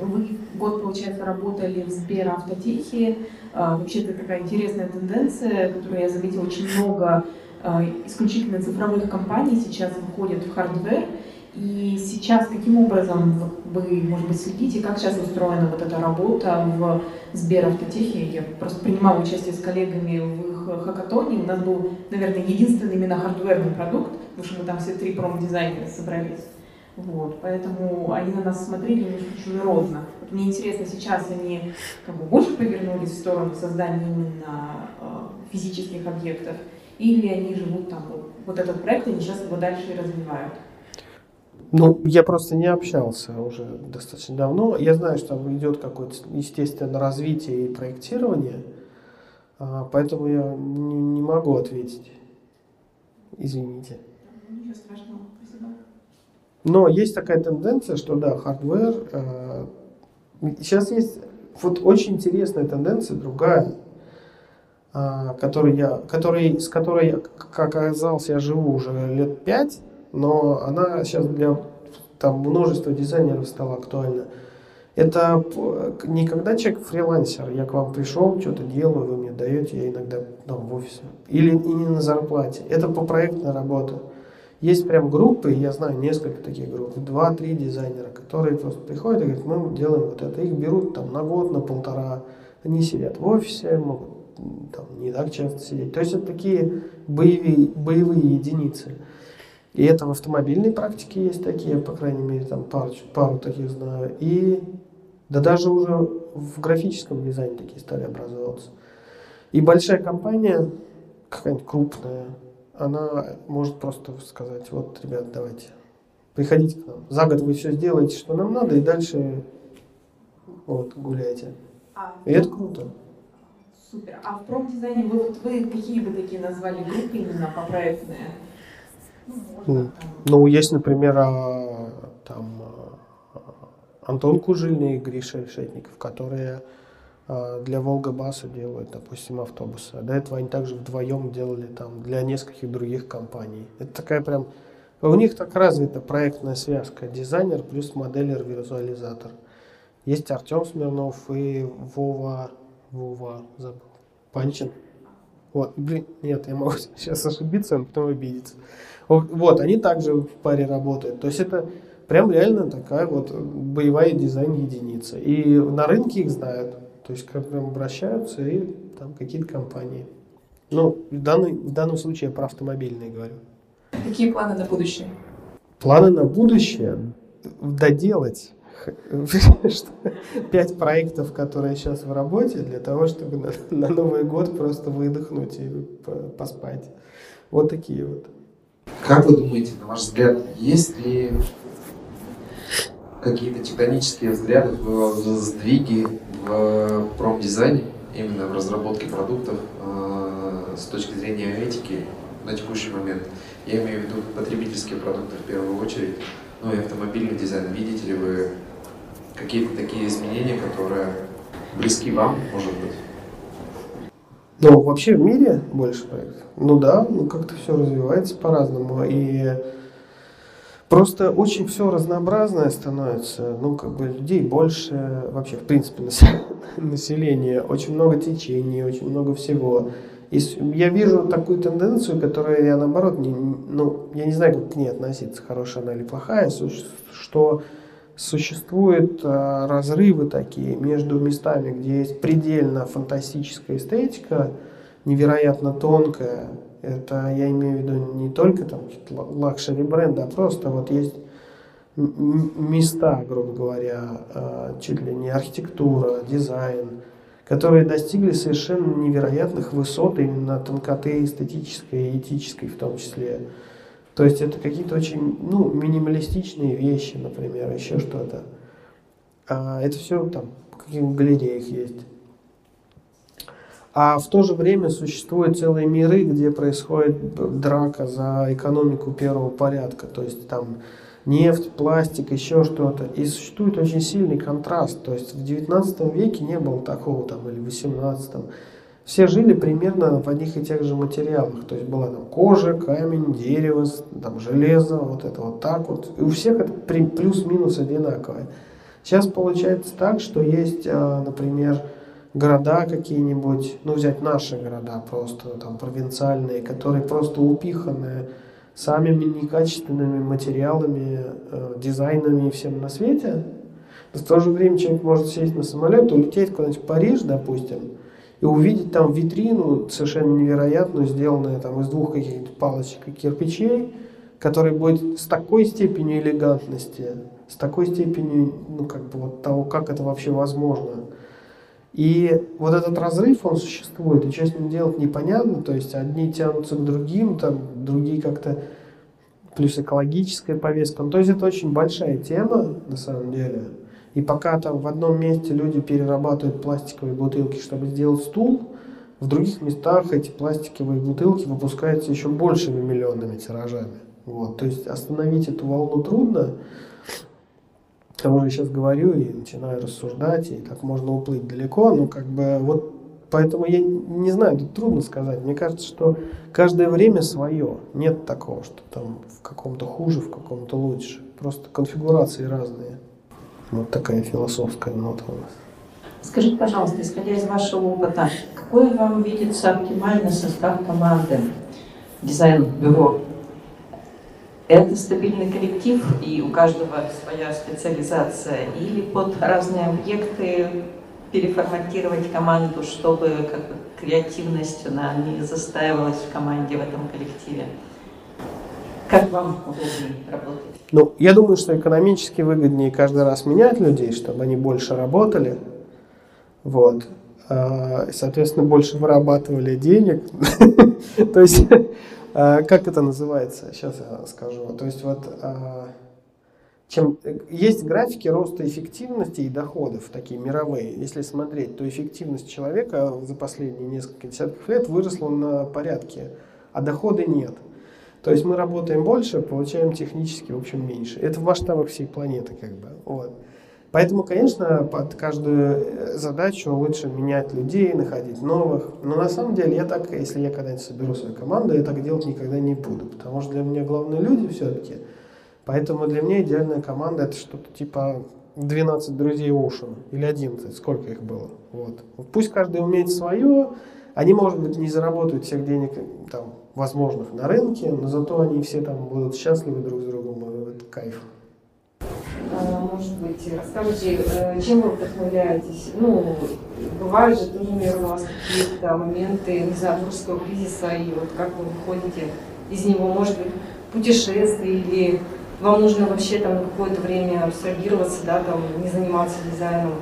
D: Вы год, получается, работали в Сберавтотехе. А, вообще, это такая интересная тенденция, которую я заметила, очень много а, исключительно цифровых компаний сейчас выходят в hardware. И сейчас каким образом вы, может быть, следите, как сейчас устроена вот эта работа в Сберавтотехе? Я просто принимала участие с коллегами в их хакатоне. У нас был, наверное, единственный именно хардверный продукт, потому что мы там все три промдизайнера собрались. Вот, поэтому они на нас смотрели чужеродно. Вот мне интересно, сейчас они как бы больше повернулись в сторону создания именно э, физических объектов, или они живут там, вот, вот этот проект, они сейчас его дальше и развивают.
B: Ну, я просто не общался уже достаточно давно. Я знаю, что там идет какое-то естественное развитие и проектирование, а, поэтому я не могу ответить. Извините.
D: Ничего страшного.
B: Но есть такая тенденция, что да, hardware... Э, сейчас есть вот очень интересная тенденция, другая, э, которой я, который, с которой, я, как оказалось, я живу уже лет пять, но она сейчас для там, множества дизайнеров стала актуальна. Это не когда человек фрилансер, я к вам пришел, что-то делаю, вы мне даете, я иногда там, в офисе. Или и не на зарплате. Это по проектной работе. Есть прям группы, я знаю несколько таких групп, два-три дизайнера, которые просто приходят и говорят, мы делаем вот это. Их берут там на год, на полтора. Они сидят в офисе, могут там, не так часто сидеть. То есть это такие боевые, боевые единицы. И это в автомобильной практике есть такие, по крайней мере, там пару, пару таких знаю. И да даже уже в графическом дизайне такие стали образовываться. И большая компания, какая-нибудь крупная, она может просто сказать, вот, ребят, давайте, приходите к нам. За год вы все сделаете, что нам надо, и дальше вот, гуляйте.
D: А,
B: И это круто.
D: Супер. А в промдизайне вы, вот вы какие бы такие назвали группы именно по проектные? Ну,
B: Ну. Ну, есть, например, а, там а, Антон Кужильный и Гриша Решетников, которые для Волга-Баса делают, допустим, автобусы. А до этого они также вдвоем делали там для нескольких других компаний. Это такая прям... У них так развита проектная связка. Дизайнер плюс моделер, визуализатор. Есть Артем Смирнов и Вова... Вова, забыл. Панчин. Вот, блин, нет, я могу сейчас ошибиться, он потом обидится. Вот, они также в паре работают. То есть это прям реально такая вот боевая дизайн-единица. И на рынке их знают. То есть к нам обращаются и там какие-то компании. Ну, в, данный, в данном случае я про автомобильные говорю.
F: Какие планы на будущее?
B: Планы на будущее доделать пять проектов, которые сейчас в работе, для того, чтобы на, на Новый год просто выдохнуть и по- поспать. Вот такие вот.
C: Как вы думаете, на ваш взгляд, есть ли какие-то тектонические взгляды, в- сдвиги в промдизайне, именно в разработке продуктов э, с точки зрения этики на текущий момент? Я имею в виду потребительские продукты в первую очередь, ну и автомобильный дизайн. Видите ли вы какие-то такие изменения, которые близки вам, может быть?
B: Ну, вообще в мире больше проектов. Ну да, ну как-то все развивается по-разному. И просто очень все разнообразное становится. Ну, как бы людей больше, вообще, в принципе, насе- население, очень много течений, очень много всего. И я вижу такую тенденцию, которая я наоборот, не, ну, я не знаю, как к ней относиться, хорошая она или плохая, что существуют а, разрывы такие между местами, где есть предельно фантастическая эстетика, невероятно тонкая. Это я имею в виду не только там luxury бренды, а просто вот есть места, грубо говоря, а, чуть ли не архитектура, дизайн, которые достигли совершенно невероятных высот именно тонкоты эстетической и этической в том числе. То есть это какие-то очень ну, минималистичные вещи, например, еще что-то. А это все там в каких-нибудь галереях есть. А в то же время существуют целые миры, где происходит драка за экономику первого порядка. То есть там нефть, пластик, еще что-то. И существует очень сильный контраст. То есть в 19 веке не было такого там, или в 18 все жили примерно в одних и тех же материалах. То есть была там кожа, камень, дерево, там железо, вот это вот так вот. И у всех это плюс-минус одинаковое. Сейчас получается так, что есть, а, например, города какие-нибудь, ну взять наши города просто, там провинциальные, которые просто упиханы самыми некачественными материалами, э, дизайнами и всем на свете. В то же время человек может сесть на самолет, улететь куда-нибудь в Париж, допустим, и увидеть там витрину совершенно невероятную, сделанную там из двух каких-то палочек и кирпичей, которая будет с такой степенью элегантности, с такой степенью, ну, как бы вот того, как это вообще возможно. И вот этот разрыв, он существует, и что с ним делать непонятно, то есть одни тянутся к другим, там, другие как-то, плюс экологическая повестка, ну, то есть это очень большая тема, на самом деле. И пока там в одном месте люди перерабатывают пластиковые бутылки, чтобы сделать стул, в других местах эти пластиковые бутылки выпускаются еще большими миллионными тиражами. Вот. То есть остановить эту волну трудно. Я уже сейчас говорю и начинаю рассуждать, и так можно уплыть далеко, но как бы вот поэтому я не знаю, тут трудно сказать. Мне кажется, что каждое время свое. Нет такого, что там в каком-то хуже, в каком-то лучше. Просто конфигурации разные. Вот такая философская нота у нас.
E: Скажите, пожалуйста, исходя из вашего опыта, какой вам видится оптимальный состав команды дизайн-бюро? Это стабильный коллектив, и у каждого своя специализация, или под разные объекты переформатировать команду, чтобы как бы, креативность она не застаивалась в команде, в этом коллективе? Как вам удобнее работать?
B: Ну, я думаю, что экономически выгоднее каждый раз менять людей, чтобы они больше работали. Вот. А, Соответственно, больше вырабатывали денег. То есть, как это называется? Сейчас я скажу. То есть, вот а, чем есть графики роста эффективности и доходов, такие мировые. Если смотреть, то эффективность человека за последние несколько десятков лет выросла на порядке, а доходы нет. То есть мы работаем больше, получаем технически, в общем, меньше. Это в масштабах всей планеты, как бы. Вот. Поэтому, конечно, под каждую э, задачу лучше менять людей, находить новых. Но на самом деле я так, если я когда-нибудь соберу свою команду, я так делать никогда не буду. Потому что для меня главные люди все-таки. Поэтому для меня идеальная команда это что-то типа 12 друзей Ocean или 11, сколько их было. Вот. пусть каждый умеет свое, они, может быть, не заработают всех денег там, возможных на рынке, но зато они все там будут счастливы друг с другом, и это кайф.
G: А, может быть, расскажите, э, чем вы вдохновляетесь? Ну, бывают же тоже, наверное, у вас какие-то моменты, не знаю, творческого кризиса, и вот как вы выходите из него, может быть, путешествие или вам нужно вообще там какое-то время абстрагироваться, да, там, не заниматься дизайном,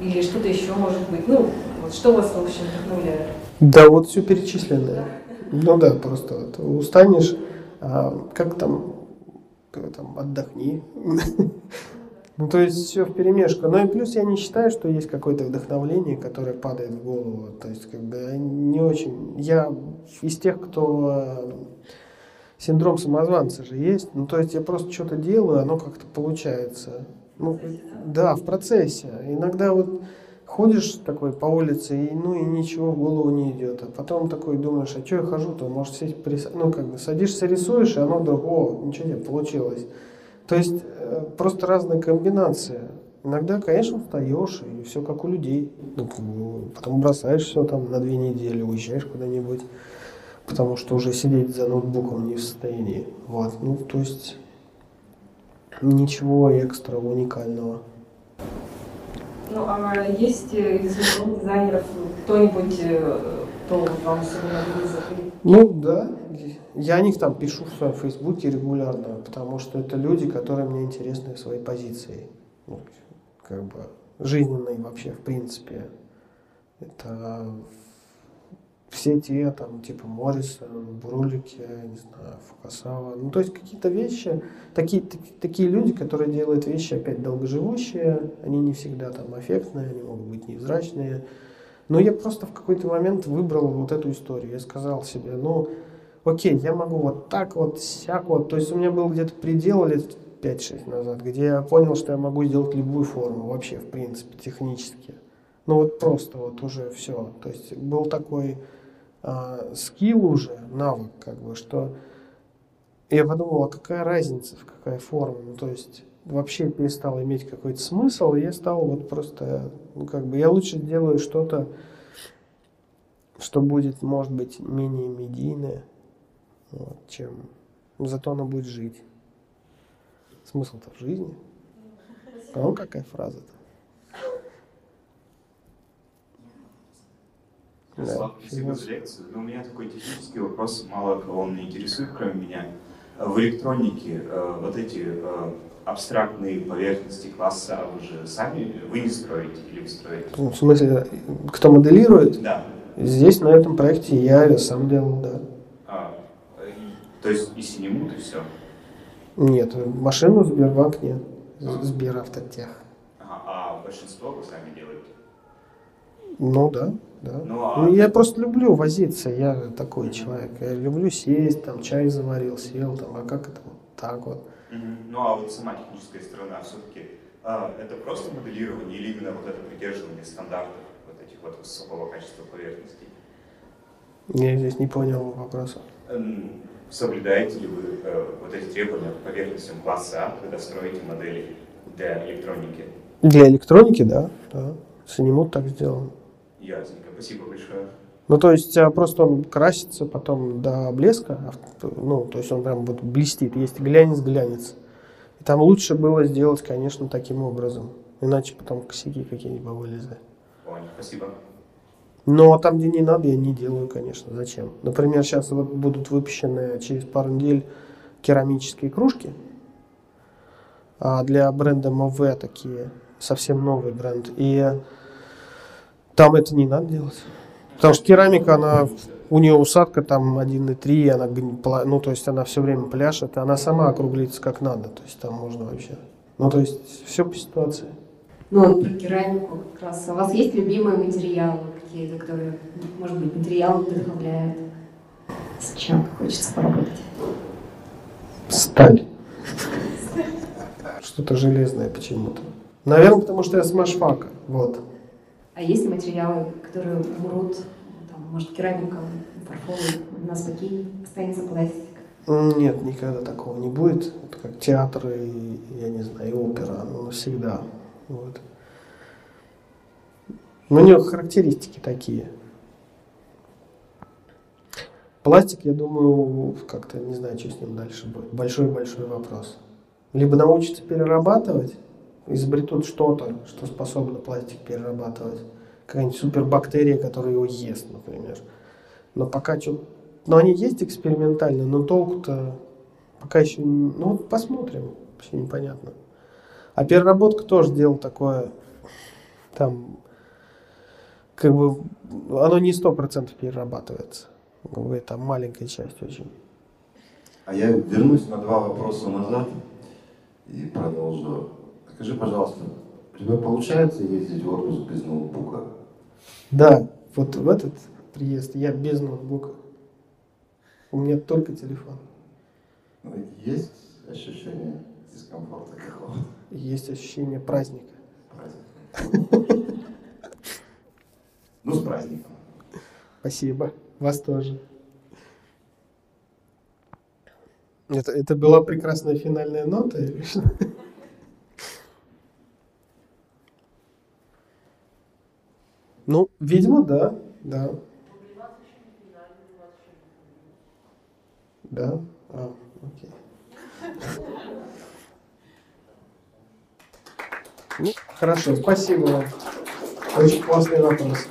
G: или что-то еще может быть. Ну, вот что вас, в общем, вдохновляет?
B: Да, вот все перечисленное. Ну да, просто вот устанешь, а, как там, там, отдохни. Ну, то есть все в перемешку. Ну и плюс я не считаю, что есть какое-то вдохновление, которое падает в голову. То есть, как бы не очень. Я из тех, кто синдром самозванца же есть. Ну, то есть я просто что-то делаю, оно как-то получается. Ну, да, в процессе. Иногда вот ходишь такой по улице, и, ну и ничего в голову не идет. А потом такой думаешь, а что я хожу-то, может сесть, прис... ну как бы садишься, рисуешь, и оно вдруг, о, ничего не получилось. То есть э, просто разная комбинация. Иногда, конечно, устаешь, и все как у людей. Ну, потом бросаешь все там на две недели, уезжаешь куда-нибудь, потому что уже сидеть за ноутбуком не в состоянии. Вот. Ну, то есть ничего экстра уникального.
G: Ну, а есть из дизайнеров кто-нибудь, э, кто вам особенно близок?
B: Ну, да. Я о них там пишу в своем фейсбуке регулярно, потому что это люди, которые мне интересны своей позицией. Ну, как бы жизненной вообще, в принципе. Это все те, там, типа Моррисон, Брулики, не знаю, Фукасава. Ну, то есть какие-то вещи, такие, такие, такие люди, которые делают вещи опять долгоживущие, они не всегда там эффектные, они могут быть невзрачные. Но я просто в какой-то момент выбрал вот эту историю. Я сказал себе, ну, окей, я могу вот так вот, сяк вот. То есть у меня был где-то предел лет 5-6 назад, где я понял, что я могу сделать любую форму вообще, в принципе, технически. Ну вот просто вот уже все. То есть был такой э, скилл уже, навык, как бы, что я подумал, а какая разница, в какая форма. Ну, то есть вообще перестал иметь какой-то смысл, и я стал вот просто, ну, как бы, я лучше делаю что-то, что будет, может быть, менее медийное, вот, чем зато оно будет жить. Смысл-то в жизни. А ну какая фраза-то?
H: Слава, спасибо за лекцию. Но у меня такой технический вопрос, мало кого он не интересует, кроме меня. В электронике э, вот эти э, абстрактные поверхности класса вы же сами, вы не строите или вы строите?
B: Ну, в смысле, кто моделирует?
H: Да.
B: Здесь, на этом проекте, я сам делал, да.
H: А, то есть и Синемут, и все?
B: Нет, машину Сбербанк нет. Сберавтотех.
H: Ага, а большинство вы сами делаете?
B: Ну да, да.
H: Ну, а...
B: ну, я просто люблю возиться, я такой человек. Я люблю сесть, там чай заварил, сел, там, а как это вот так вот.
H: Угу. Ну а вот сама техническая сторона все-таки а, это просто моделирование или именно вот это придерживание стандартов вот этих вот высокого качества поверхностей?
B: Я здесь не понял вопроса.
H: Соблюдаете ли вы э, вот эти требования к поверхностям класса А, когда строите модели для электроники?
B: Для электроники, да. да. Санимут так сделан.
H: Ясненько, спасибо большое.
B: Ну, то есть а, просто он красится потом до блеска, ну, то есть он прям вот блестит, есть глянец-глянец. И там лучше было сделать, конечно, таким образом. Иначе потом косяки какие-нибудь вылезли.
H: Понял, спасибо.
B: Но там, где не надо, я не делаю, конечно. Зачем? Например, сейчас будут выпущены через пару недель керамические кружки. А для бренда МВ такие, совсем новый бренд. И Там это не надо делать. Потому что керамика, она у нее усадка там 1,3, она, ну, то есть она все время пляшет, и она сама округлится как надо. То есть там можно вообще. Ну, то есть все по ситуации.
I: Ну, вот про керамику как раз. А у вас есть любимые материалы какие-то, которые, может быть, материалы вдохновляют? С чем хочется поработать?
B: Сталь. Что-то железное почему-то. Наверное, потому что я с машфака. Вот.
I: А есть ли материалы, которые умрут? Там, может, керамика, фарфор, у нас покинет, останется пластик?
B: Нет, никогда такого не будет. Это как театр и, я не знаю, и опера. Ну, навсегда. Вот. У него характеристики такие. Пластик, я думаю, как-то не знаю, что с ним дальше будет. Большой-большой вопрос. Либо научатся перерабатывать, изобретут что-то, что способно пластик перерабатывать. Какая-нибудь супербактерия, которая его ест, например. Но пока что... Но они есть экспериментально, но толку-то пока еще... Ну, посмотрим. Вообще непонятно. А переработка тоже дело такое... Там... Как бы... Оно не сто процентов перерабатывается. Бы Там маленькая часть очень.
J: А я вернусь на два вопроса назад и продолжу. Скажи, пожалуйста, у тебя получается ездить в отпуск без ноутбука?
B: Да, вот в этот приезд я без ноутбука. У меня только телефон.
J: Ну, Есть ощущение дискомфорта какого-то?
B: Есть ощущение праздника.
J: Праздника. Ну, с праздником.
B: Спасибо. Вас тоже. Это, это была прекрасная финальная нота или что? Ну, видимо, да. Да. Да? А, окей. Ну, хорошо, спасибо вам. Очень классный вопрос.